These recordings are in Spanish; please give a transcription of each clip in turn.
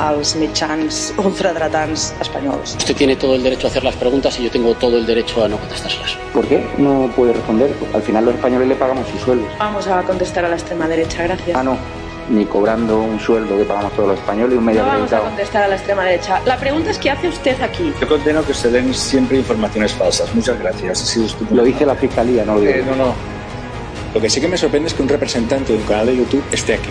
als mitjans ultradretans espanyols. Usted tiene todo el derecho a hacer las preguntas y yo tengo todo el derecho a no contestárselas. ¿Por qué no puede responder? Al final los españoles le pagamos sus sueldos. Vamos a contestar a la extrema derecha, gracias. Ah, no. Ni cobrando un sueldo que pagamos todos los españoles y un medio No vamos a contestar a la extrema derecha. La pregunta es ¿qué hace usted aquí? Yo condeno que se den siempre informaciones falsas. Muchas gracias. Ha sido estupendo. Lo dice la fiscalía, no lo digo. Eh, no, no. Lo que sí que me sorprende es que un representante de un canal de YouTube esté aquí.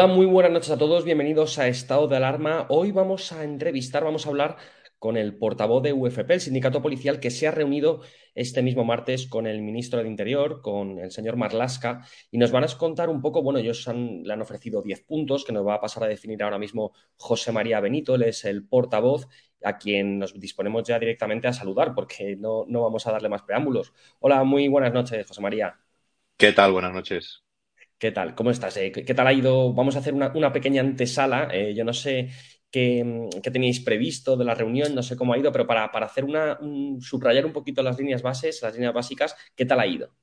Hola, muy buenas noches a todos, bienvenidos a Estado de Alarma. Hoy vamos a entrevistar, vamos a hablar con el portavoz de UFP, el sindicato policial, que se ha reunido este mismo martes con el ministro del Interior, con el señor Marlasca, y nos van a contar un poco, bueno, ellos han- le han ofrecido 10 puntos que nos va a pasar a definir ahora mismo José María Benito, él es el portavoz, a quien nos disponemos ya directamente a saludar, porque no, no vamos a darle más preámbulos. Hola, muy buenas noches, José María. ¿Qué tal? Buenas noches. ¿Qué tal? ¿Cómo estás? Eh, ¿Qué tal ha ido? Vamos a hacer una, una pequeña antesala. Eh, yo no sé qué, mm, qué teníais previsto de la reunión, no sé cómo ha ido, pero para, para hacer una, un- subrayar un poquito las líneas bases, las líneas básicas, ¿qué tal ha ido?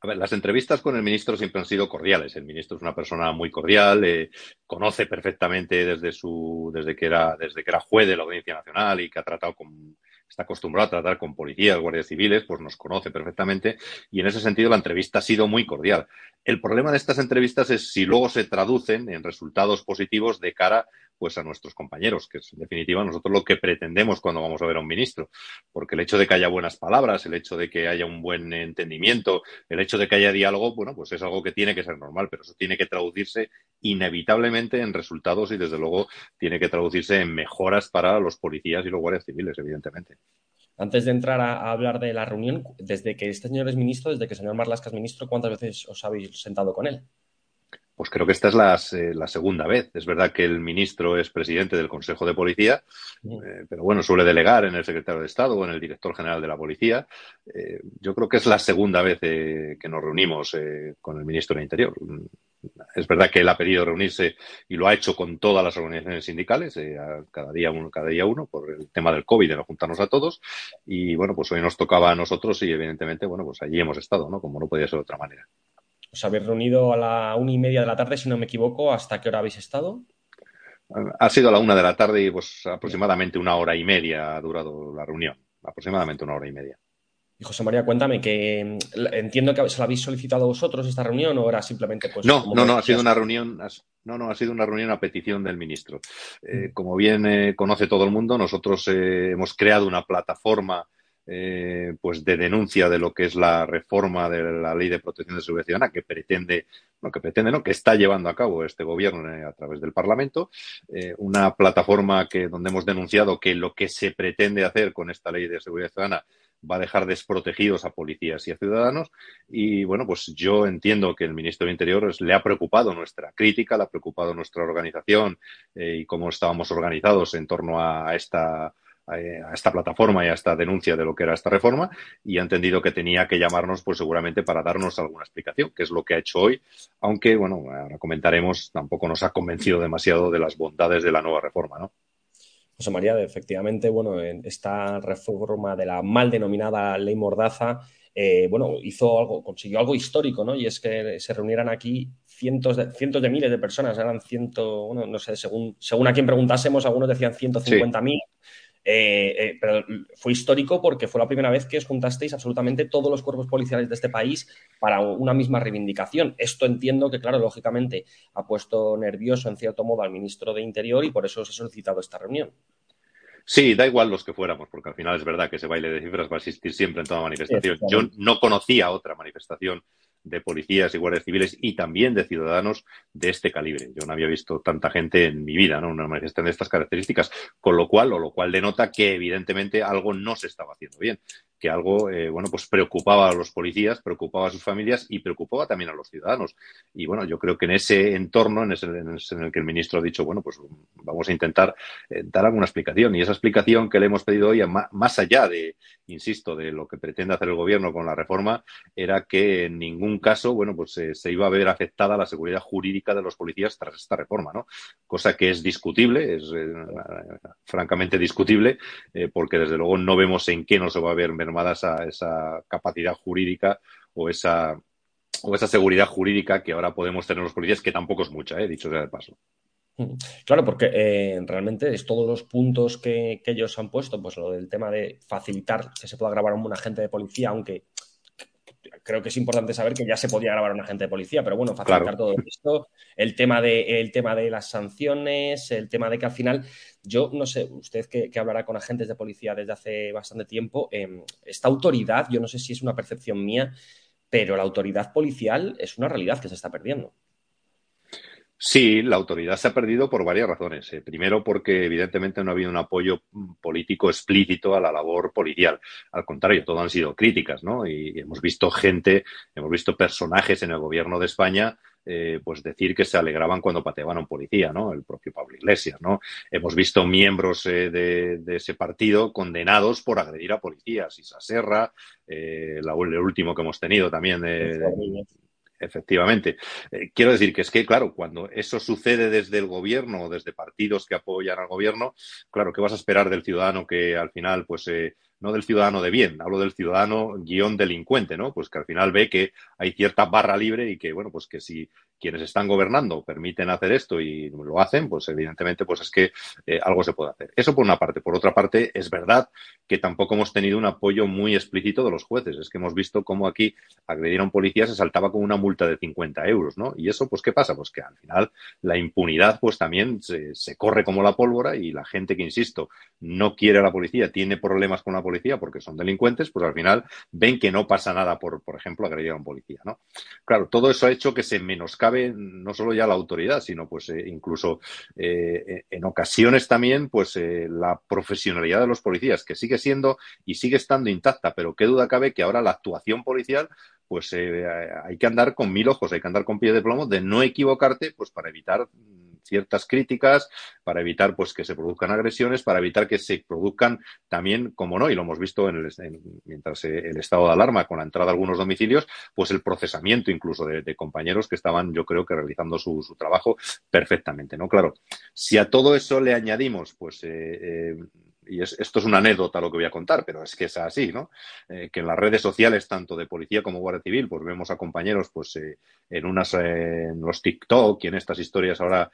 A ver, las entrevistas con el ministro siempre han sido cordiales. El ministro es una persona muy cordial, eh, conoce perfectamente desde su, desde que era, desde que era juez de la Audiencia Nacional y que ha tratado con, está acostumbrado a tratar con policías, guardias civiles, pues nos conoce perfectamente y en ese sentido la entrevista ha sido muy cordial. El problema de estas entrevistas es si luego se traducen en resultados positivos de cara pues a nuestros compañeros, que es en definitiva nosotros lo que pretendemos cuando vamos a ver a un ministro, porque el hecho de que haya buenas palabras, el hecho de que haya un buen entendimiento, el hecho de que haya diálogo, bueno, pues es algo que tiene que ser normal, pero eso tiene que traducirse inevitablemente en resultados y desde luego tiene que traducirse en mejoras para los policías y los guardias civiles, evidentemente. Antes de entrar a, a hablar de la reunión, desde que este señor es ministro, desde que el señor Marlasca es ministro, ¿cuántas veces os habéis sentado con él? Pues creo que esta es la, eh, la, segunda vez. Es verdad que el ministro es presidente del Consejo de Policía, eh, pero bueno, suele delegar en el secretario de Estado o en el director general de la Policía. Eh, yo creo que es la segunda vez que nos reunimos con el ministro del Interior. Es verdad que él ha pedido reunirse y lo ha hecho con todas las organizaciones sindicales, eh, cada día uno, cada día uno, por el tema del COVID, de no juntarnos a todos. Y bueno, pues hoy nos tocaba a nosotros y evidentemente, bueno, pues allí hemos estado, ¿no? Como no podía ser de otra manera. Os habéis reunido a la una y media de la tarde, si no me equivoco. ¿Hasta qué hora habéis estado? Ha sido a la una de la tarde y pues aproximadamente una hora y media ha durado la reunión. Aproximadamente una hora y media. Y José María, cuéntame, que mm, entiendo que se la habéis solicitado vosotros esta reunión o era simplemente pues. No, no, no, ha sido una reunión, no, no, ha sido una reunión a petición del ministro. Eh, mm. como bien eh, conoce todo el mundo, nosotros eh, hemos creado una plataforma pues de denuncia de lo que es la reforma de la ley de protección de seguridad ciudadana que pretende, no, que pretende, no, que está llevando a cabo este gobierno a través del Parlamento, una plataforma que donde hemos denunciado que lo que se pretende hacer con esta ley de seguridad ciudadana va a dejar desprotegidos a policías y a ciudadanos. Y bueno, pues yo entiendo que el ministro de Interior le ha preocupado nuestra crítica, le ha preocupado nuestra organización eh, y cómo estábamos organizados en torno a esta a esta plataforma y a esta denuncia de lo que era esta reforma y ha entendido que tenía que llamarnos pues seguramente para darnos alguna explicación, que es lo que ha hecho hoy, aunque bueno, ahora comentaremos, tampoco nos ha convencido demasiado de las bondades de la nueva reforma, ¿no? José María, efectivamente, bueno, en esta reforma de la mal denominada ley Mordaza, eh, bueno, hizo algo, consiguió algo histórico, ¿no? Y es que se reunieran aquí cientos de, cientos de miles de personas, eran ciento, bueno, no sé, según, según a quien preguntásemos, algunos decían 150.000. mil. Eh, eh, pero fue histórico porque fue la primera vez que os juntasteis absolutamente todos los cuerpos policiales de este país para una misma reivindicación. Esto entiendo que, claro, lógicamente ha puesto nervioso en cierto modo al ministro de Interior y por eso os he solicitado esta reunión. Sí, da igual los que fuéramos, porque al final es verdad que ese baile de cifras va a existir siempre en toda manifestación. Yo no conocía otra manifestación de policías y guardias civiles y también de ciudadanos de este calibre. Yo no había visto tanta gente en mi vida, ¿no? Una manifestación de estas características, con lo cual, o lo cual denota que evidentemente algo no se estaba haciendo bien que algo, eh, bueno, pues preocupaba a los policías, preocupaba a sus familias y preocupaba también a los ciudadanos. Y bueno, yo creo que en ese entorno, en, ese, en, el que el ministro ha dicho, bueno, pues vamos a intentar eh, dar alguna explicación. Y esa explicación que le hemos pedido hoy, más allá de, insisto, de lo que pretende hacer el gobierno con la reforma, era que en ningún caso, bueno, pues eh, se iba a ver afectada la seguridad jurídica de los policías tras esta reforma, ¿no? Cosa que es discutible, es francamente discutible, porque desde luego no vemos en qué no se va a ver esa, esa capacidad jurídica o esa, o esa seguridad jurídica que ahora podemos tener los policías, que tampoco es mucha, ¿eh? dicho sea de paso. Claro, porque eh, realmente es todos los puntos que, que, ellos han puesto, pues lo del tema de facilitar que se pueda grabar a un agente de policía, aunque creo que es importante saber que ya se podía grabar a un agente de policía, pero bueno, facilitar todo esto, el tema, de, el tema de las sanciones, el tema de que al final, yo no sé, usted que, hablará con agentes de policía desde hace bastante tiempo, em, esta autoridad, yo no sé si es una percepción mía, pero la autoridad policial es una realidad que se está perdiendo. Sí, la autoridad se ha perdido por varias razones. Eh, primero, porque evidentemente no ha habido un apoyo político explícito a la labor policial. Al contrario, todo han sido críticas, ¿no? Y hemos visto gente, hemos visto personajes en el gobierno de España eh, pues decir que se alegraban cuando pateaban a un policía, ¿no? El propio Pablo Iglesias, ¿no? Hemos visto miembros eh, de, ese partido condenados por agredir a policías. Isa Serra, el último que hemos tenido también de, Efectivamente. Eh, quiero decir que es que, claro, cuando eso sucede desde el gobierno o desde partidos que apoyan al gobierno, claro, ¿qué vas a esperar del ciudadano que al final, pues, eh, no del ciudadano de bien, hablo del ciudadano guion delincuente, ¿no? Pues que al final ve que hay cierta barra libre y que, bueno, pues que si quienes están gobernando permiten hacer esto y lo hacen, pues evidentemente pues es que eh, algo se puede hacer. Eso por una parte. Por otra parte, es verdad que tampoco hemos tenido un apoyo muy explícito de los jueces. Es que hemos visto cómo aquí agredir a un policía se saltaba con una multa de 50 euros, ¿no? Y eso, pues, ¿qué pasa? Pues que al final la impunidad, pues también se, se corre como la pólvora y la gente que, insisto, no quiere a la policía, tiene problemas con la policía porque son delincuentes, pues al final ven que no pasa nada por, por ejemplo, agredir a un policía, ¿no? Claro, todo eso ha hecho que se menoscabe cabe no solo ya la autoridad, sino pues eh, incluso eh, en ocasiones también pues eh, la profesionalidad de los policías, que sigue siendo y sigue estando intacta, pero qué duda cabe que ahora la actuación policial pues hay que andar con mil ojos, hay que andar con pie de plomo de no equivocarte pues para evitar ciertas críticas, para evitar pues que se produzcan agresiones, para evitar que se produzcan también, como no, y lo hemos visto en el, mientras el estado de alarma con la entrada a algunos domicilios, pues el procesamiento incluso de, compañeros que estaban, yo creo que realizando su, trabajo perfectamente, ¿no? Claro, si a todo eso le añadimos, pues eh, eh, y esto es una anécdota lo que voy a contar, pero es que es así, ¿no? Eh, que en las redes sociales, tanto de policía como Guardia Civil, pues vemos a compañeros pues eh, en unas en los TikTok y en estas historias ahora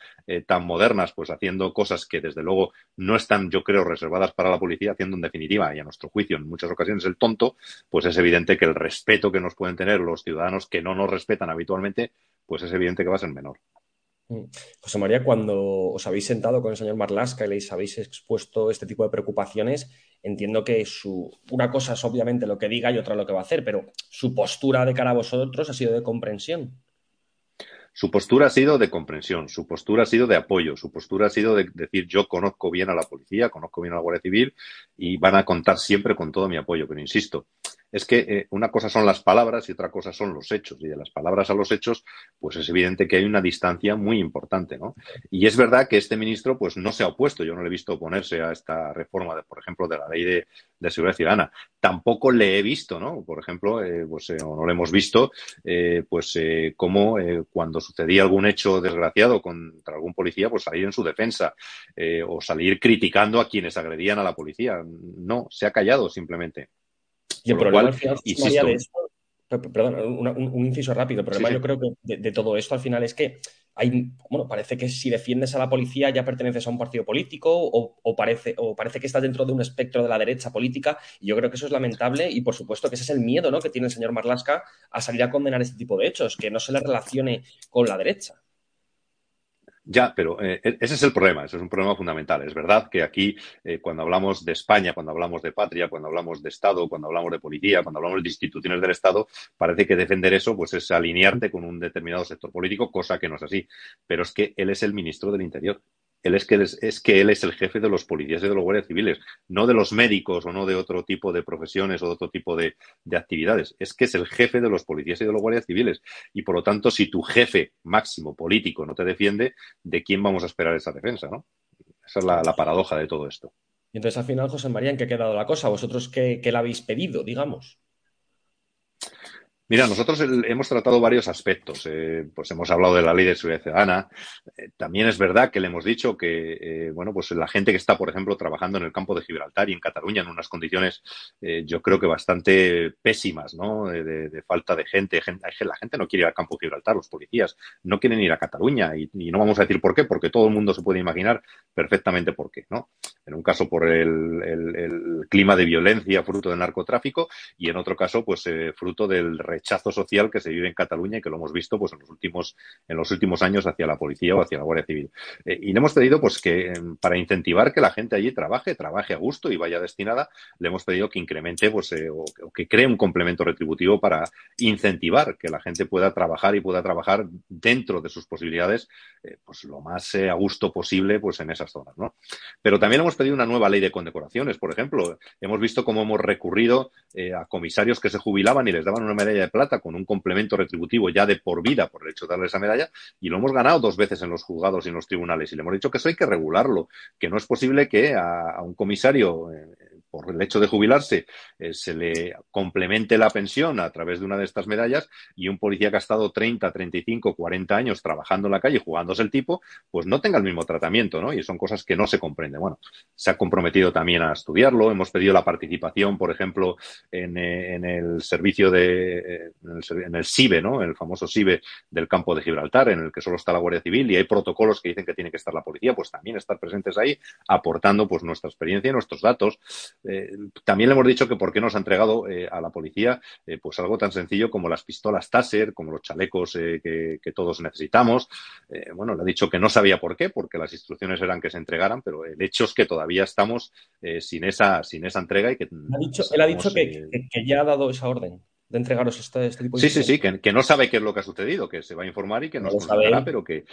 tan modernas, pues haciendo cosas que desde luego no están, yo creo, reservadas para la policía, haciendo en definitiva y a nuestro juicio en muchas ocasiones el tonto, pues es evidente que el respeto que nos pueden tener los ciudadanos que no nos respetan habitualmente, pues es evidente que va a ser menor. José María, cuando os habéis sentado con el señor Marlasca y les habéis expuesto este tipo de preocupaciones, entiendo que su, una cosa es obviamente lo que diga y otra lo que va a hacer, pero su postura de cara a vosotros ha sido de comprensión. Su postura ha sido de comprensión, su postura ha sido de apoyo, su postura ha sido de decir yo conozco bien a la policía, conozco bien a la Guardia Civil y van a contar siempre con todo mi apoyo. Pero insisto, es que eh, una cosa son las palabras y otra cosa son los hechos. Y de las palabras a los hechos, pues es evidente que hay una distancia muy importante, ¿no? Y es verdad que este ministro, pues no se ha opuesto. Yo no le he visto oponerse a esta reforma, por ejemplo, de la ley de, seguridad ciudadana. Tampoco le he visto, ¿no? Por ejemplo, eh, pues eh, o no le hemos visto, pues cómo cuando sucedía algún hecho desgraciado contra algún policía, pues salir en su defensa o salir criticando a quienes agredían a la policía. No, se ha callado simplemente. Y el problema al final, de esto, perdón, un, inciso rápido, el problema yo creo que de, todo esto al final es que hay, bueno, parece que si defiendes a la policía ya perteneces a un partido político o, parece, o parece que estás dentro de un espectro de la derecha política y yo creo que eso es lamentable y por supuesto que ese es el miedo ¿no? que tiene el señor Marlaska a salir a condenar este tipo de hechos, que no se le relacione con la derecha. Ya, pero eh, e-, ese es el problema, ese es un problema fundamental. Es verdad que aquí, eh, cuando hablamos de España, cuando hablamos de patria, cuando hablamos de Estado, cuando hablamos de policía, cuando hablamos de instituciones del Estado, parece que defender eso pues es alinearte con un determinado sector político, cosa que no es así. Pero es que él es el ministro del Interior él es que, es, que él es el jefe de los policías y de los guardias civiles, no de los médicos o no de otro tipo de profesiones o de otro tipo de, actividades. Es que es el jefe de los policías y de los guardias civiles. Y por lo tanto, si tu jefe máximo político no te defiende, ¿de quién vamos a esperar esa defensa? ¿no? Esa es la, paradoja de todo esto. Y entonces, al final, José María, ¿en qué ha quedado la cosa? ¿Vosotros qué, qué le habéis pedido, digamos? Mira, nosotros hemos tratado varios aspectos. Eh, pues hemos hablado de la ley de seguridad ciudadana. Eh, también es verdad que le hemos dicho que, eh, bueno, pues la gente que está, por ejemplo, trabajando en el campo de Gibraltar y en Cataluña en unas condiciones, yo creo que bastante pésimas, ¿no? De, falta de gente. La gente no quiere ir al campo de Gibraltar, los policías no quieren ir a Cataluña y, no vamos a decir por qué, porque todo el mundo se puede imaginar perfectamente por qué, ¿no? En un caso por el, el clima de violencia fruto del narcotráfico y en otro caso, pues fruto del rechazo social que se vive en Cataluña y que lo hemos visto pues en los últimos en los últimos años hacia la policía o hacia la Guardia Civil. Eh, y le hemos pedido pues que em, para incentivar que la gente allí trabaje, trabaje a gusto y vaya destinada, le hemos pedido que incremente pues eh, o, que cree un complemento retributivo para incentivar que la gente pueda trabajar y pueda trabajar dentro de sus posibilidades eh, pues lo más a gusto posible pues en esas zonas, ¿no? Pero también hemos pedido una nueva ley de condecoraciones, por ejemplo, hemos visto cómo hemos recurrido a comisarios que se jubilaban y les daban una medalla de plata con un complemento retributivo ya de por vida por el hecho de darle esa medalla y lo hemos ganado dos veces en los juzgados y en los tribunales y le hemos dicho que eso hay que regularlo, que no es posible que a, un comisario eh, por el hecho de jubilarse eh, se le complemente la pensión a través de una de estas medallas y un policía que ha estado 30, 35, 40 años trabajando en la calle jugándose el tipo, pues no tenga el mismo tratamiento, ¿no? Y son cosas que no se comprenden. Bueno, se ha comprometido también a estudiarlo, hemos pedido la participación, por ejemplo, en, eh, el servicio de, eh, en el, SIBE, ¿no? El famoso SIBE del campo de Gibraltar, en el que solo está la Guardia Civil y hay protocolos que dicen que tiene que estar la policía, pues también estar presentes ahí, aportando pues nuestra experiencia y nuestros datos. Eh, también le hemos dicho que por qué nos ha entregado eh, a la policía eh, pues algo tan sencillo como las pistolas Taser, como los chalecos que, todos necesitamos. bueno, le ha dicho que no sabía por qué, porque las instrucciones eran que se entregaran, pero el hecho es que todavía estamos sin, esa, sin esa entrega y que... Ha dicho, él ha dicho que, ya ha dado esa orden de entregaros este, este tipo de... Sí, sí, sí, que, no sabe qué es lo que ha sucedido, que se va a informar y que nos contará, pero que,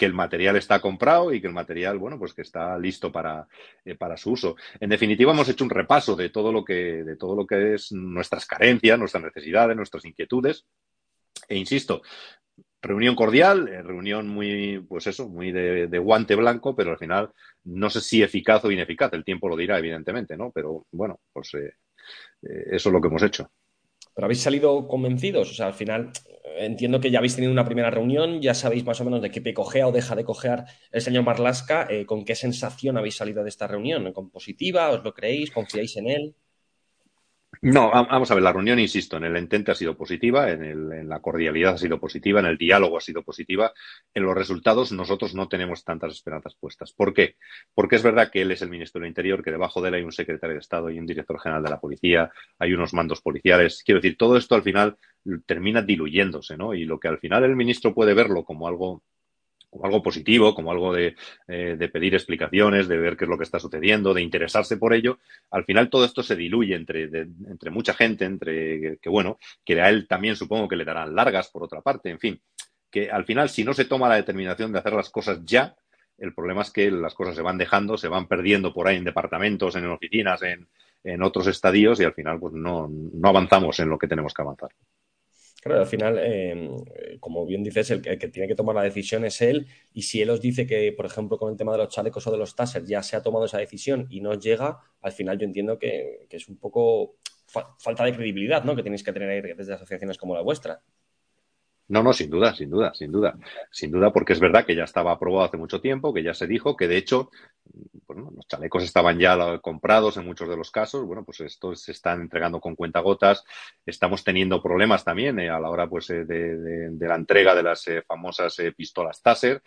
que el material está comprado y que el material, bueno, pues que está listo para, eh, para su uso. En definitiva, hemos hecho un repaso de todo lo que, de todo lo que es nuestras carencias, nuestras necesidades, nuestras inquietudes. E insisto, reunión cordial, eh, reunión muy, pues eso, muy de, guante blanco, pero al final no sé si eficaz o ineficaz. El tiempo lo dirá, evidentemente, ¿no? Pero bueno, pues eh, eso es lo que hemos hecho. Pero habéis salido convencidos, o sea, al final entiendo que ya habéis tenido una primera reunión, ya sabéis más o menos de qué pie cojea o deja de cojear el señor Marlasca. Eh, ¿Con qué sensación habéis salido de esta reunión? ¿Con positiva? ¿Os lo creéis? ¿Confiáis en él? No, vamos a ver, la reunión, insisto, en el entente ha sido positiva, en, el, la cordialidad ha sido positiva, en el diálogo ha sido positiva, en los resultados nosotros no tenemos tantas esperanzas puestas. ¿Por qué? Porque es verdad que él es el ministro del Interior, que debajo de él hay un secretario de Estado y un director general de la policía, hay unos mandos policiales. Quiero decir, todo esto al final termina diluyéndose, ¿no? Y lo que al final el ministro puede verlo como algo como algo positivo, como algo de, eh, de, pedir explicaciones, de ver qué es lo que está sucediendo, de interesarse por ello, al final todo esto se diluye entre, entre mucha gente, entre que, bueno, que a él también supongo que le darán largas por otra parte, en fin, que al final si no se toma la determinación de hacer las cosas ya, el problema es que las cosas se van dejando, se van perdiendo por ahí en departamentos, en oficinas, en, en otros estadios y al final pues no, no avanzamos en lo que tenemos que avanzar. Claro, al final, eh, como bien dices, el que, el que, tiene que tomar la decisión es él. Y si él os dice que, por ejemplo, con el tema de los chalecos o de los tasers ya se ha tomado esa decisión y no llega, al final yo entiendo que, es un poco fa falta de credibilidad ¿no? que tenéis que tener desde asociaciones como la vuestra. No, no, sin duda, sin duda, sin duda. Sin duda, porque es verdad que ya estaba aprobado hace mucho tiempo, que ya se dijo, que de hecho, bueno, los chalecos estaban ya comprados en muchos de los casos. Bueno, pues estos se están entregando con cuentagotas. Estamos teniendo problemas también eh, a la hora pues, de, de, la entrega de las eh, famosas eh, pistolas Taser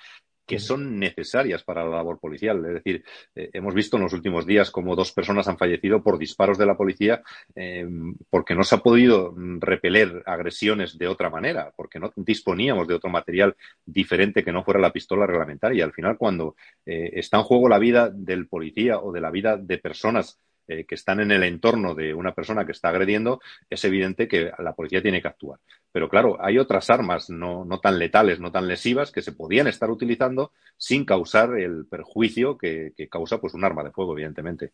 que son necesarias para la labor policial. Es decir, eh, hemos visto en los últimos días como dos personas han fallecido por disparos de la policía eh, porque no se ha podido repeler agresiones de otra manera, porque no disponíamos de otro material diferente que no fuera la pistola reglamentaria. Y al final, cuando eh, está en juego la vida del policía o de la vida de personas eh, que están en el entorno de una persona que está agrediendo, es evidente que la policía tiene que actuar. Pero claro, hay otras armas no, no tan letales, no tan lesivas, que se podían estar utilizando sin causar el perjuicio que, que causa pues, un arma de fuego, evidentemente.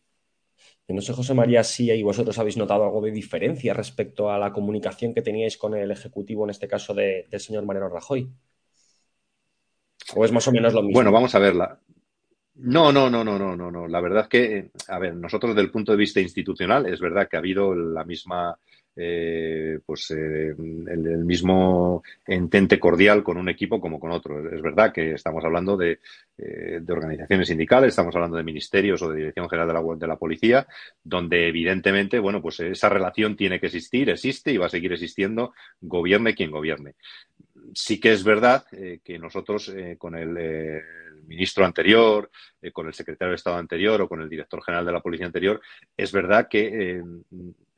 No sé, José María, si ahí vosotros habéis notado algo de diferencia respecto a la comunicación que teníais con el Ejecutivo, en este caso de, del señor Mariano Rajoy. ¿O es más o menos lo mismo? Bueno, vamos a verla. No, no, no, no, no, no, no. La verdad que, a ver, nosotros desde el punto de vista institucional, es verdad que ha habido la misma, eh, pues, eh, el, el, mismo entente cordial con un equipo como con otro. Es verdad que estamos hablando de, eh, de organizaciones sindicales, estamos hablando de ministerios o de Dirección General de la, de la Policía, donde evidentemente, bueno, pues esa relación tiene que existir, existe y va a seguir existiendo, gobierne quien gobierne. Sí que es verdad eh, que nosotros eh, con el ministro anterior, eh, con el secretario de Estado anterior o con el director general de la policía anterior, es verdad que eh,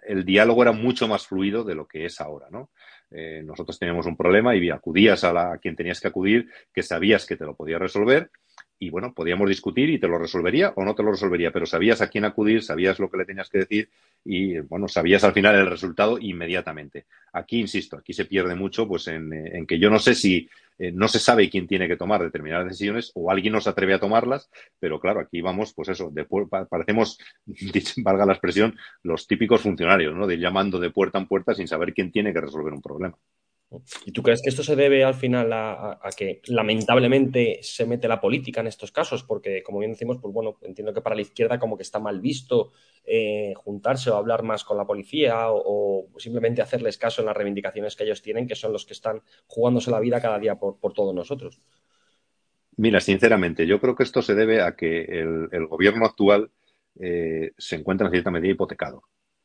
el diálogo era mucho más fluido de lo que es ahora, ¿no? Eh, nosotros teníamos un problema y acudías a, la, a quien tenías que acudir, que sabías que te lo podía resolver y bueno, podíamos discutir y te lo resolvería o no te lo resolvería, pero sabías a quién acudir, sabías lo que le tenías que decir y bueno, sabías al final el resultado inmediatamente. Aquí, insisto, aquí se pierde mucho pues en, en que yo no sé si eh, no se sabe quién tiene que tomar determinadas decisiones o alguien no se atreve a tomarlas, pero claro, aquí vamos, pues eso, de, parecemos, valga la expresión, los típicos funcionarios, ¿no? De llamando de puerta en puerta sin saber quién tiene que resolver un problema. ¿Y tú crees que esto se debe al final a, que lamentablemente se mete la política en estos casos? Porque, como bien decimos, pues bueno, entiendo que para la izquierda como que está mal visto eh, juntarse o hablar más con la policía o, simplemente hacerles caso en las reivindicaciones que ellos tienen, que son los que están jugándose la vida cada día por, todos nosotros. Mira, sinceramente, yo creo que esto se debe a que el, el gobierno actual eh, se encuentra en cierta medida hipotecado.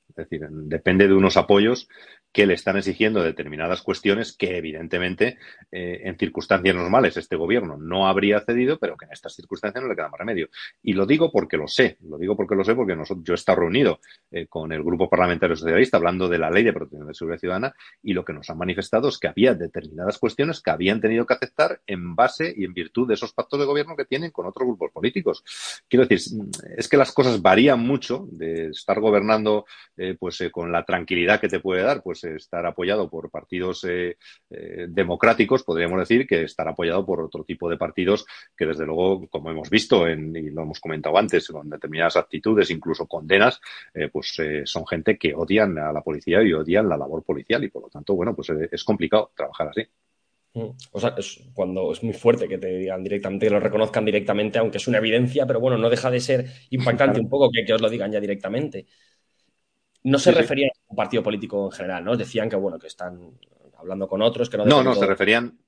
Es decir, depende de unos apoyos que le están exigiendo determinadas cuestiones que, evidentemente, eh, en circunstancias normales este gobierno no habría cedido, pero que en estas circunstancias no le queda más remedio. Y lo digo porque lo sé, lo digo porque lo sé, porque nosotros, yo he estado reunido eh, con el Grupo Parlamentario Socialista hablando de la Ley de Protección de Seguridad Ciudadana y lo que nos han manifestado es que había determinadas cuestiones que habían tenido que aceptar en base y en virtud de esos pactos de gobierno que tienen con otros grupos políticos. Quiero decir, es que las cosas varían mucho de estar gobernando eh, pues con la tranquilidad que te puede dar, pues estar apoyado por partidos eh, democráticos, podríamos decir, que estar apoyado por otro tipo de partidos que, desde luego, como hemos visto en, y lo hemos comentado antes, con determinadas actitudes, incluso condenas, pues son gente que odian a la policía y odian la labor policial y, por lo tanto, bueno, pues es complicado trabajar así. O sea, es cuando es muy fuerte que te digan directamente, que lo reconozcan directamente, aunque es una evidencia, pero bueno, no deja de ser impactante un poco que, que os lo digan ya directamente. No se referían a un partido político en general, ¿no? Decían que, bueno, que están hablando con otros, que no... No, no, se referían,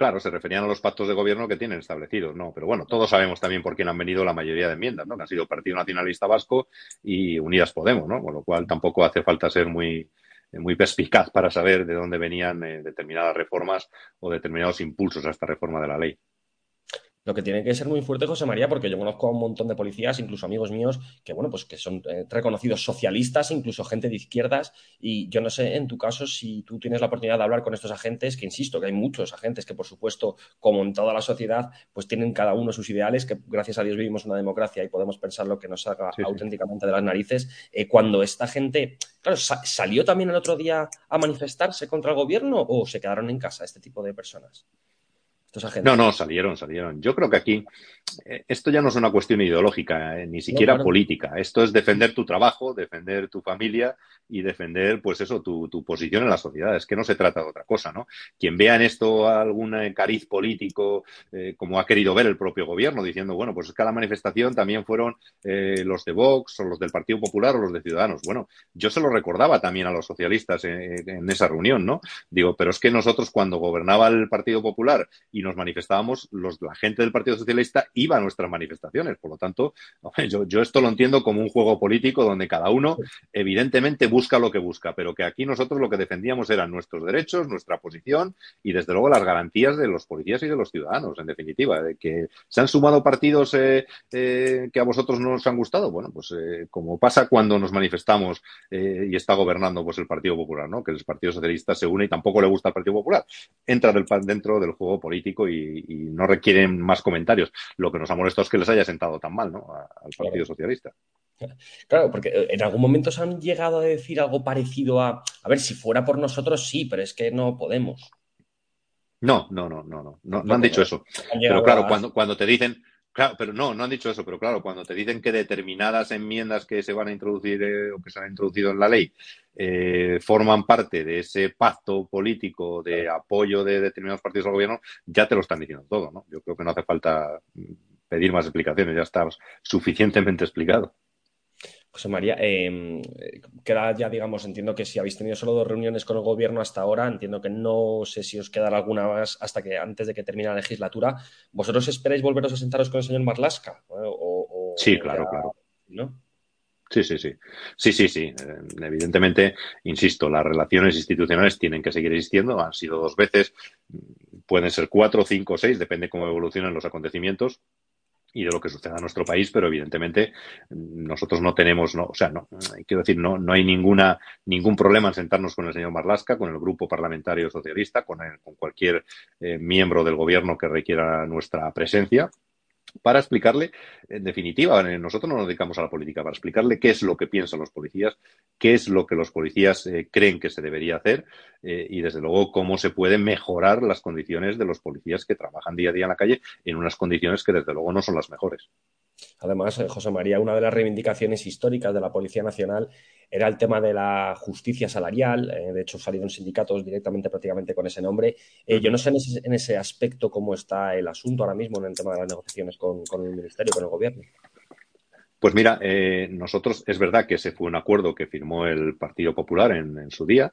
Claro, se referían a los pactos de gobierno que tienen establecidos, ¿no? Pero bueno, todos sabemos también por quién han venido la mayoría de enmiendas, ¿no? Que han sido Partido Nacionalista Vasco y Unidas Podemos, ¿no? Con lo cual tampoco hace falta ser muy, muy perspicaz para saber de dónde venían eh, determinadas reformas o determinados impulsos a esta reforma de la ley. Lo que tiene que ser muy fuerte, José María, porque yo conozco a un montón de policías, incluso amigos míos, que bueno, pues que son eh, reconocidos socialistas, incluso gente de izquierdas, y yo no sé en tu caso si tú tienes la oportunidad de hablar con estos agentes, que insisto, que hay muchos agentes que por supuesto, como en toda la sociedad, pues tienen cada uno sus ideales, que gracias a Dios vivimos una democracia y podemos pensar lo que nos haga auténticamente de las narices. Eh, cuando esta gente, claro, ¿salió también el otro día a manifestarse contra el gobierno o se quedaron en casa este tipo de personas? No, no, salieron, salieron. Yo creo que aquí eh, esto ya no es una cuestión ideológica, eh, ni siquiera política. Esto es defender tu trabajo, defender tu familia y defender, pues eso, tu, posición en la sociedad. Es que no se trata de otra cosa, ¿no? Quien vea en esto algún eh, cariz político, como ha querido ver el propio gobierno, diciendo, bueno, pues es que a la manifestación también fueron los de Vox o los del Partido Popular o los de Ciudadanos. Bueno, yo se lo recordaba también a los socialistas en, en esa reunión, ¿no? Digo, pero es que nosotros cuando gobernaba el Partido Popular y nos manifestábamos, los, la gente del Partido Socialista iba a nuestras manifestaciones. Por lo tanto, yo, esto lo entiendo como un juego político donde cada uno evidentemente busca lo que busca, pero que aquí nosotros lo que defendíamos eran nuestros derechos, nuestra posición y desde luego las garantías de los policías y de los ciudadanos, en definitiva. De que se han sumado partidos eh, eh, que a vosotros no os han gustado. Bueno, pues eh, como pasa cuando nos manifestamos y está gobernando pues el Partido Popular, ¿no? Que el Partido Socialista se une y tampoco le gusta al Partido Popular. Entra dentro del juego político y, no requieren más comentarios. Lo que nos ha molestado es que les haya sentado tan mal ¿no? al Partido Socialista. Claro, porque eh, en algún momento se han llegado a decir algo parecido a, a ver, si fuera por nosotros sí, pero es que no podemos. No, no, no, no, no, no, no han dicho eso. Pero claro, cuando, cuando te dicen, Claro, pero no, no han dicho eso, pero claro, cuando te dicen que determinadas enmiendas que se van a introducir eh, o que se han introducido en la ley eh, forman parte de ese pacto político de apoyo de determinados partidos al gobierno, ya te lo están diciendo todo, ¿no? Yo creo que no hace falta pedir más explicaciones, ya está suficientemente explicado. José María, em, queda ya, digamos, entiendo que si habéis tenido solo dos reuniones con el gobierno hasta ahora, entiendo que no sé si os quedará alguna más hasta que antes de que termine la legislatura. ¿Vosotros esperáis volveros a sentaros con el señor Marlasca? sí, claro, claro. ¿no? Sí, sí, sí. Sí, sí, sí. Eh, evidentemente, insisto, las relaciones institucionales tienen que seguir existiendo. Han sido dos veces, pueden ser cuatro, cinco, seis, depende cómo evolucionan los acontecimientos y de lo que suceda en nuestro país, pero evidentemente nosotros no tenemos, no, o sea, no, quiero decir, no, no hay ninguna, ningún problema en sentarnos con el señor Marlasca, con el grupo parlamentario socialista, con, con cualquier eh, miembro del gobierno que requiera nuestra presencia para explicarle, en definitiva, nosotros no nos dedicamos a la política, para explicarle qué es lo que piensan los policías, qué es lo que los policías eh, creen que se debería hacer eh, y, desde luego, cómo se pueden mejorar las condiciones de los policías que trabajan día a día en la calle en unas condiciones que, desde luego, no son las mejores. Además, eh, José María, una de las reivindicaciones históricas de la Policía Nacional era el tema de la justicia salarial. Eh, de hecho, salieron sindicatos directamente prácticamente con ese nombre. Eh, yo no sé en ese, aspecto cómo está el asunto ahora mismo en el tema de las negociaciones con, el Ministerio, con el Gobierno. Pues mira, nosotros es verdad que ese fue un acuerdo que firmó el Partido Popular en su día.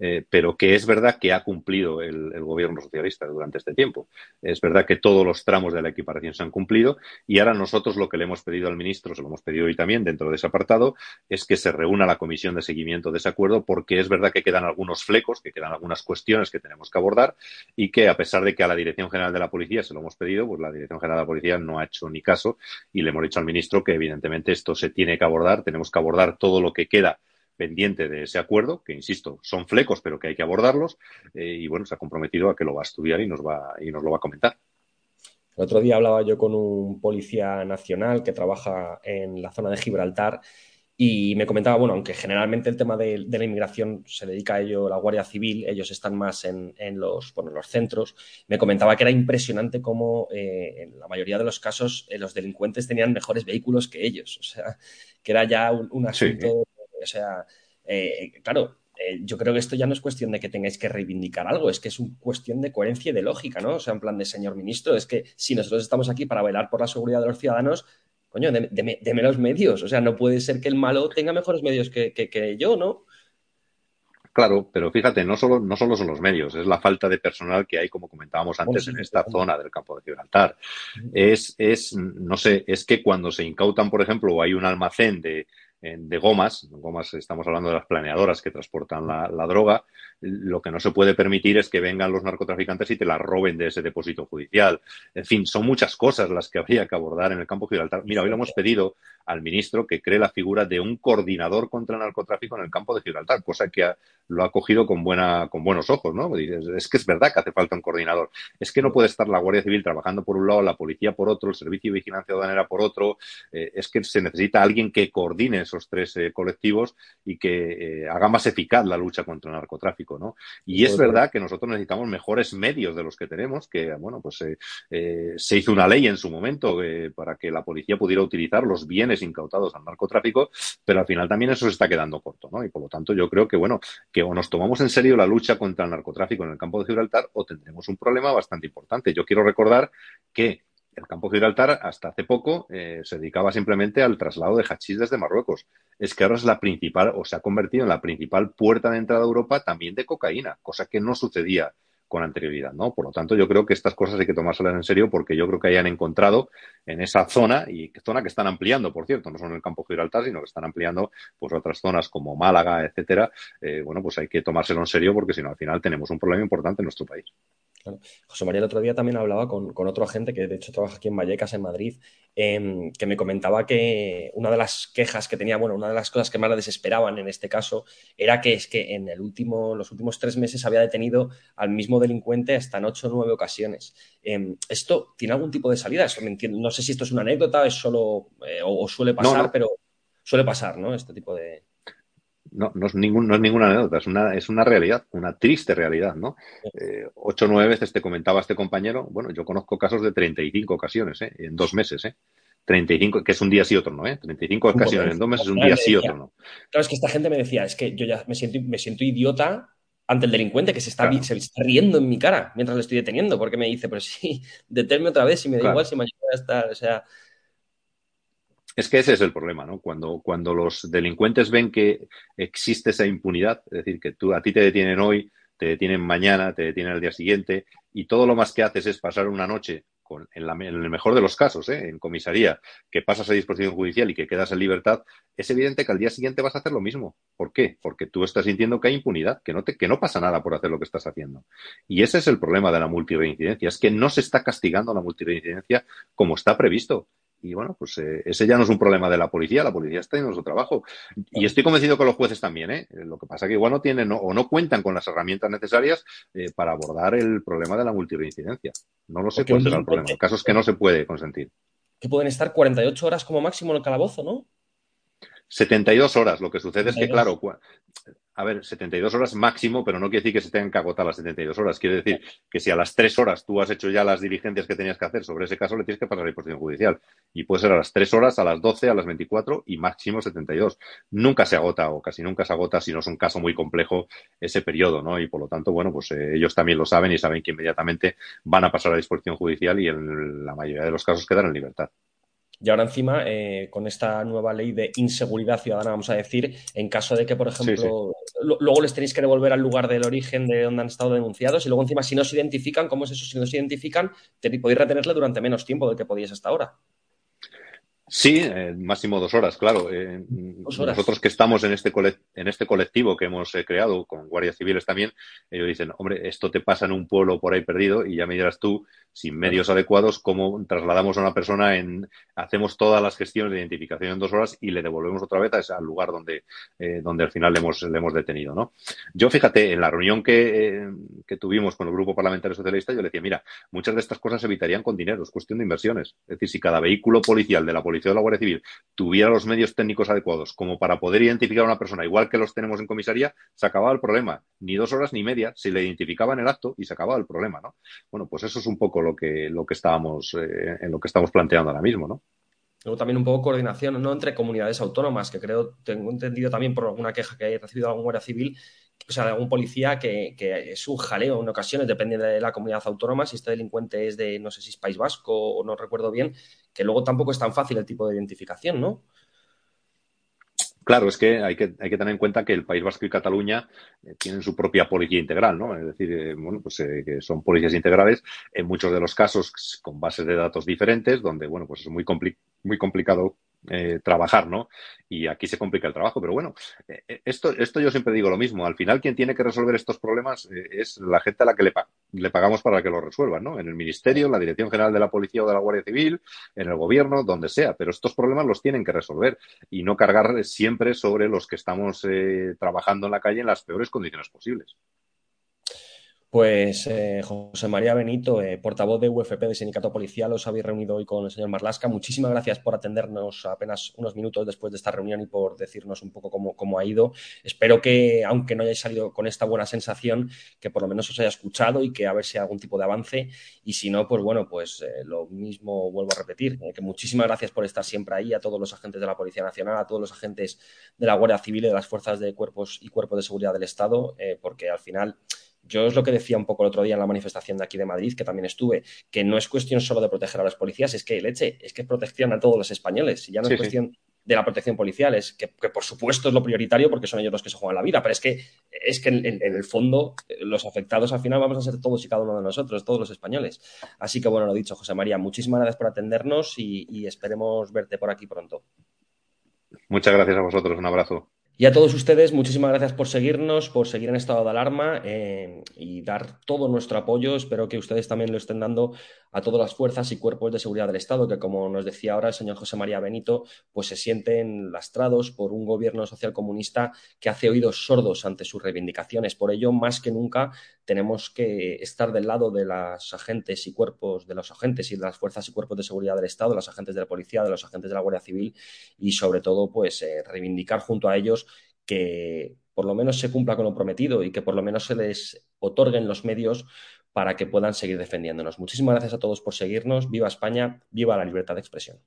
Eh, pero que es verdad que ha cumplido el, gobierno socialista durante este tiempo. Es verdad que todos los tramos de la equiparación se han cumplido y ahora nosotros lo que le hemos pedido al ministro, se lo hemos pedido hoy también dentro de ese apartado, es que se reúna la comisión de seguimiento de ese acuerdo porque es verdad que quedan algunos flecos, que quedan algunas cuestiones que tenemos que abordar y que a pesar de que a la Dirección General de la Policía se lo hemos pedido, pues la Dirección General de la Policía no ha hecho ni caso y le hemos dicho al ministro que evidentemente esto se tiene que abordar, tenemos que abordar todo lo que queda pendiente de ese acuerdo, que insisto, son flecos, pero que hay que abordarlos, eh, y bueno, se ha comprometido a que lo va a estudiar y nos va, y nos lo va a comentar. El otro día hablaba yo con un policía nacional que trabaja en la zona de Gibraltar y me comentaba, bueno, aunque generalmente el tema de, la inmigración se dedica a ello la Guardia Civil, ellos están más en, los, bueno, los centros, me comentaba que era impresionante cómo eh, en la mayoría de los casos eh, los delincuentes tenían mejores vehículos que ellos, o sea, que era ya un, asunto o sea, eh, claro, eh, yo creo que esto ya no es cuestión de que tengáis que reivindicar algo, es que es una cuestión de coherencia y de lógica, ¿no? O sea, en plan de señor ministro, es que si nosotros estamos aquí para velar por la seguridad de los ciudadanos, coño, deme, los medios. O sea, no puede ser que el malo tenga mejores medios que, que, yo, ¿no? Claro, pero fíjate, no solo, no solo son los medios, es la falta de personal que hay, como comentábamos antes, en esta zona del campo de Gibraltar. Es, es, no sé, es que cuando se incautan, por ejemplo, o hay un almacén de, de gomas, gomas estamos hablando de las planeadoras que transportan la, droga, lo que no se puede permitir es que vengan los narcotraficantes y te la roben de ese depósito judicial. En fin, son muchas cosas las que habría que abordar en el campo Gibraltar. Mira, hoy le hemos pedido al ministro que cree la figura de un coordinador contra el narcotráfico en el campo de Gibraltar, cosa que lo ha cogido con, buena, con buenos ojos, ¿no? Es que es verdad que hace falta un coordinador. Es que no puede estar la Guardia Civil trabajando por un lado, la policía por otro, el Servicio de Vigilancia Aduanera por otro. Eh, es que se necesita alguien que coordine esos tres eh, colectivos y que eh, haga más eficaz la lucha contra el narcotráfico, ¿no? Y es verdad que nosotros necesitamos mejores medios de los que tenemos, que, bueno, pues se hizo una ley en su momento para que la policía pudiera utilizar los bienes incautados al narcotráfico, pero al final también eso se está quedando corto, ¿no? Y por lo tanto yo creo que, bueno, que o nos tomamos en serio la lucha contra el narcotráfico en el campo de Gibraltar o tendremos un problema bastante importante. Yo quiero recordar que el campo Gibraltar hasta hace poco eh, se dedicaba simplemente al traslado de hachís desde Marruecos. Es que ahora es la principal, o se ha convertido en la principal puerta de entrada a Europa también de cocaína, cosa que no sucedía con anterioridad, ¿no? Por lo tanto, yo creo que estas cosas hay que tomárselas en serio porque yo creo que hayan encontrado en esa zona y zona que están ampliando, por cierto, no solo en el campo Gibraltar, sino que están ampliando pues otras zonas como Málaga, etcétera. Eh, bueno, pues hay que tomárselo en serio porque si no, al final tenemos un problema importante en nuestro país. José María el otro día también hablaba con, otro agente que de hecho trabaja aquí en Vallecas, en Madrid, em, que me comentaba que una de las quejas que tenía, bueno, una de las cosas que más le desesperaban en este caso era que es que en el último, los últimos tres meses había detenido al mismo delincuente hasta en ocho o nueve ocasiones. Em, ¿Esto tiene algún tipo de salida? Eso me entiendo. No sé si esto es una anécdota, es solo eh, o, suele pasar, pero suele pasar, ¿no? Este tipo de no, no, es ningún, no es ninguna anécdota, es una, es una realidad, una triste realidad, ¿no? Eh, ocho o nueve veces te comentaba este compañero, bueno, yo conozco casos de 35 ocasiones, ¿eh? En dos meses, ¿eh? 35, que es un día sí otro no, ¿eh? 35 ocasiones en dos meses es un día sí otro no. Claro, es que esta gente me decía, es que yo ya me siento, me siento idiota ante el delincuente que se está, se está riendo en mi cara mientras le estoy deteniendo, porque me dice, pero sí, deténme otra vez y me da igual si mañana voy a estar, o sea, es que ese es el problema, ¿no? Cuando, cuando los delincuentes ven que existe esa impunidad, es decir, que tú, a ti te detienen hoy, te detienen mañana, te detienen al día siguiente, y todo lo más que haces es pasar una noche, con, en, el mejor de los casos, ¿eh? en comisaría, que pasas a disposición judicial y que quedas en libertad, es evidente que al día siguiente vas a hacer lo mismo. ¿Por qué? Porque tú estás sintiendo que hay impunidad, que no, te, que no pasa nada por hacer lo que estás haciendo. Y ese es el problema de la multireincidencia, es que no se está castigando la multireincidencia como está previsto. Y bueno, pues eh, ese ya no es un problema de la policía, la policía está haciendo su trabajo. Y estoy convencido que los jueces también, ¿eh? Lo que pasa es que igual no tienen o no cuentan con las herramientas necesarias eh, para abordar el problema de la multireincidencia. No lo sé cuál será el problema. El caso es que no se puede consentir. Que pueden estar 48 horas como máximo en el calabozo, ¿no? 72 horas. Lo que sucede es que, claro, a ver, 72 horas máximo, pero no quiere decir que se tengan que agotar las 72 horas. Quiere decir que si a las 3 horas tú has hecho ya las diligencias que tenías que hacer sobre ese caso, le tienes que pasar a la disposición judicial. Y puede ser a las 3 horas, a las 12, a las 24 y máximo 72. Nunca se agota o casi nunca se agota si no es un caso muy complejo ese periodo, ¿no? Y por lo tanto, bueno, pues eh, ellos también lo saben y saben que inmediatamente van a pasar a la disposición judicial y en la mayoría de los casos quedan en libertad. Y ahora encima, eh, con esta nueva ley de inseguridad ciudadana, vamos a decir, en caso de que, por ejemplo, luego les tenéis que devolver al lugar del origen de donde han estado denunciados y luego encima, si no se identifican, ¿cómo es eso? Si no se identifican, podéis retenerle durante menos tiempo del que podíais hasta ahora. Sí, eh, máximo dos horas, claro. Eh, nosotros que estamos en este, en este colectivo que hemos eh, creado con guardias civiles también, ellos dicen, hombre, esto te pasa en un pueblo por ahí perdido y ya me dirás tú, sin medios adecuados, cómo trasladamos a una persona en, hacemos todas las gestiones de identificación en dos horas y le devolvemos otra vez a ese, al lugar donde, donde al final le hemos, le hemos detenido, ¿no? Yo, fíjate, en la reunión que, que tuvimos con el Grupo Parlamentario Socialista, yo le decía, mira, muchas de estas cosas se evitarían con dinero, es cuestión de inversiones. Es decir, si cada vehículo policial de la policía de la Guardia Civil tuviera los medios técnicos adecuados como para poder identificar a una persona igual que los tenemos en comisaría, se acababa el problema. Ni dos horas ni media, se le identificaba en el acto y se acababa el problema, ¿no? Bueno, pues eso es un poco lo que, lo que estábamos, eh, en lo que estamos planteando ahora mismo, ¿no? Luego también un poco coordinación ¿no? entre comunidades autónomas, que creo, tengo entendido también por alguna queja que haya recibido algún guardia civil, o sea, de algún policía que, es un jaleo en ocasiones, depende de la comunidad autónoma, si este delincuente es de, no sé si es País Vasco o no recuerdo bien, que luego tampoco es tan fácil el tipo de identificación, ¿no? Claro, es que hay, que hay que tener en cuenta que el País Vasco y Cataluña eh, tienen su propia policía integral, ¿no? Es decir, eh, bueno, pues eh, que son policías integrales, en muchos de los casos con bases de datos diferentes, donde, bueno, pues es muy, muy complicado eh, trabajar, ¿no? Y aquí se complica el trabajo, pero bueno, eh, eh, esto, esto yo siempre digo lo mismo. Al final, quien tiene que resolver estos problemas es la gente a la que le, le pagamos para que lo resuelvan, ¿no? En el Ministerio, en la Dirección General de la Policía o de la Guardia Civil, en el Gobierno, donde sea. Pero estos problemas los tienen que resolver y no cargar siempre sobre los que estamos trabajando en la calle en las peores condiciones posibles. Pues eh, José María Benito, eh, portavoz de UFP de Sindicato Policial, os habéis reunido hoy con el señor Marlasca. Muchísimas gracias por atendernos apenas unos minutos después de esta reunión y por decirnos un poco cómo, ha ido. Espero que, aunque no hayáis salido con esta buena sensación, que por lo menos os haya escuchado y que a ver si hay algún tipo de avance. Y si no, pues bueno, pues eh, lo mismo vuelvo a repetir. que muchísimas gracias por estar siempre ahí, a todos los agentes de la Policía Nacional, a todos los agentes de la Guardia Civil y de las fuerzas de cuerpos y cuerpos de seguridad del Estado, porque al final yo es lo que decía un poco el otro día en la manifestación de aquí de Madrid, que también estuve, que no es cuestión solo de proteger a los policías, es que leche, es que es protección a todos los españoles, y ya no es cuestión de la protección policial, es que, por supuesto es lo prioritario porque son ellos los que se juegan la vida, pero es que, es que en, el fondo los afectados al final vamos a ser todos y cada uno de nosotros, todos los españoles. Así que bueno, lo dicho, José María, muchísimas gracias por atendernos y esperemos verte por aquí pronto. Muchas gracias a vosotros, un abrazo. Y a todos ustedes, muchísimas gracias por seguirnos, por seguir en estado de alarma eh, y dar todo nuestro apoyo. Espero que ustedes también lo estén dando a todas las fuerzas y cuerpos de seguridad del Estado, que como nos decía ahora el señor José María Benito, pues se sienten lastrados por un gobierno social comunista que hace oídos sordos ante sus reivindicaciones. Por ello, más que nunca, tenemos que estar del lado de los agentes y cuerpos, de los agentes y de las fuerzas y cuerpos de seguridad del Estado, de los agentes de la policía, de los agentes de la Guardia Civil y sobre todo, pues eh, reivindicar junto a ellos que por lo menos se cumpla con lo prometido y que por lo menos se les otorguen los medios para que puedan seguir defendiéndonos. Muchísimas gracias a todos por seguirnos. Viva España, viva la libertad de expresión.